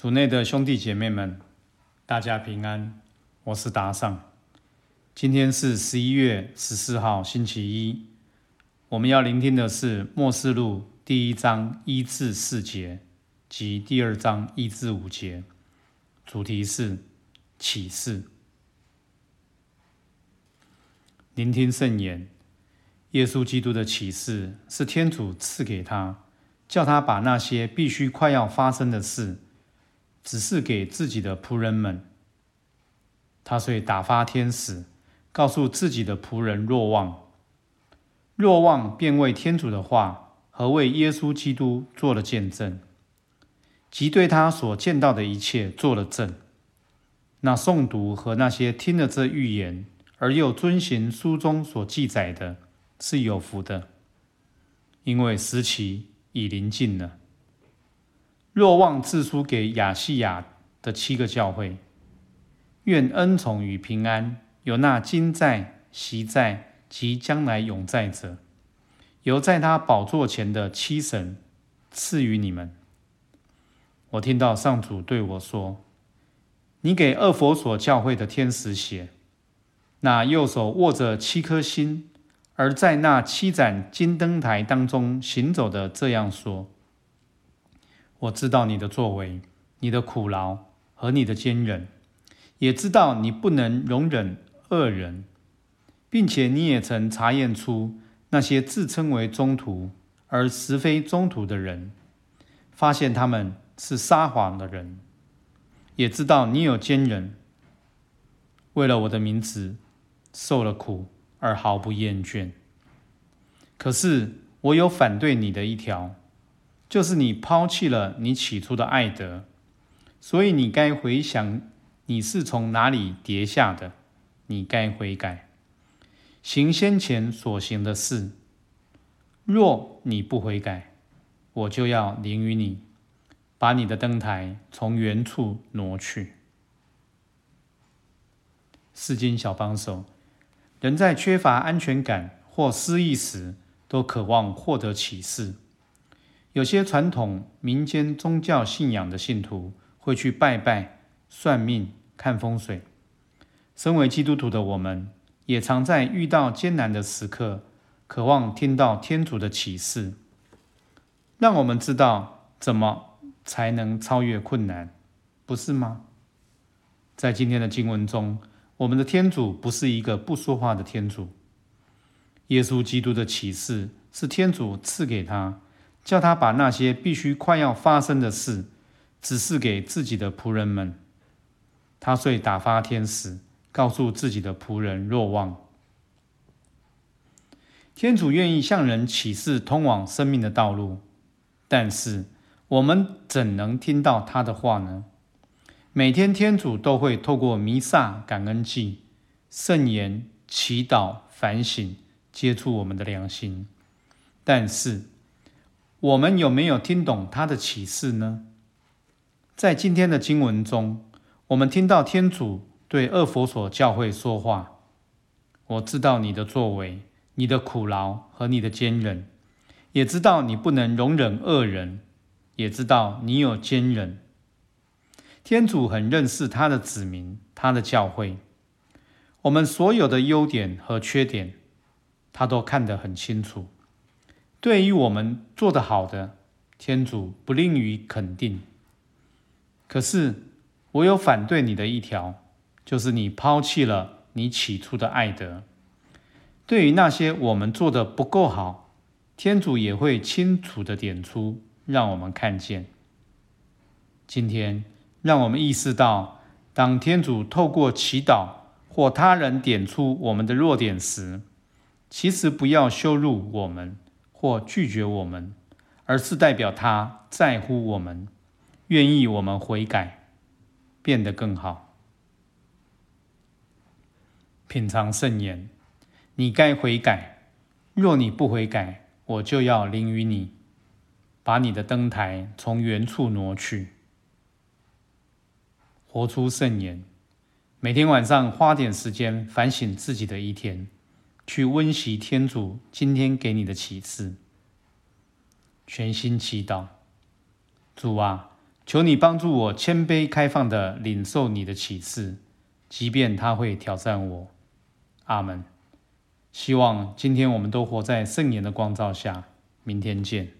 主内的兄弟姐妹们，大家平安，我是达尚。今天是十一月十四号，星期一。我们要聆听的是《末世录》第一章一至四节及第二章一至五节，主题是启示。聆听圣言，耶稣基督的启示是天主赐给他，叫他把那些必须快要发生的事。只是给自己的仆人们，他遂打发天使，告诉自己的仆人若望。若望便为天主的话和为耶稣基督做了见证，即对他所见到的一切做了证。那诵读和那些听了这预言而又遵行书中所记载的，是有福的，因为时期已临近了。若望自书给亚细亚的七个教会，愿恩宠与平安由那今在、昔在及将来永在者，由在他宝座前的七神赐予你们。我听到上主对我说：“你给二佛所教会的天使写，那右手握着七颗星，而在那七盏金灯台当中行走的，这样说。”我知道你的作为，你的苦劳和你的坚韧，也知道你不能容忍恶人，并且你也曾查验出那些自称为中途而实非中途的人，发现他们是撒谎的人，也知道你有坚韧，为了我的名字受了苦而毫不厌倦。可是我有反对你的一条。就是你抛弃了你起初的爱德，所以你该回想你是从哪里跌下的，你该悔改，行先前所行的事。若你不悔改，我就要凌于你，把你的灯台从原处挪去。四经小帮手，人在缺乏安全感或失意时，都渴望获得启示。有些传统民间宗教信仰的信徒会去拜拜、算命、看风水。身为基督徒的我们，也常在遇到艰难的时刻，渴望听到天主的启示，让我们知道怎么才能超越困难，不是吗？在今天的经文中，我们的天主不是一个不说话的天主。耶稣基督的启示是天主赐给他。叫他把那些必须快要发生的事指示给自己的仆人们。他遂打发天使，告诉自己的仆人若望。天主愿意向人启示通往生命的道路，但是我们怎能听到他的话呢？每天天主都会透过弥撒、感恩祭、圣言、祈祷、反省，接触我们的良心，但是。我们有没有听懂他的启示呢？在今天的经文中，我们听到天主对二佛所教会说话：“我知道你的作为，你的苦劳和你的坚忍，也知道你不能容忍恶人，也知道你有坚忍。”天主很认识他的子民，他的教会，我们所有的优点和缺点，他都看得很清楚。对于我们做得好的，天主不吝于肯定。可是我有反对你的一条，就是你抛弃了你起初的爱德。对于那些我们做的不够好，天主也会清楚的点出，让我们看见。今天，让我们意识到，当天主透过祈祷或他人点出我们的弱点时，其实不要羞辱我们。或拒绝我们，而是代表他在乎我们，愿意我们悔改，变得更好。品尝圣言，你该悔改。若你不悔改，我就要临于你，把你的灯台从原处挪去。活出圣言，每天晚上花点时间反省自己的一天。去温习天主今天给你的启示，全心祈祷。主啊，求你帮助我谦卑开放的领受你的启示，即便他会挑战我。阿门。希望今天我们都活在圣言的光照下。明天见。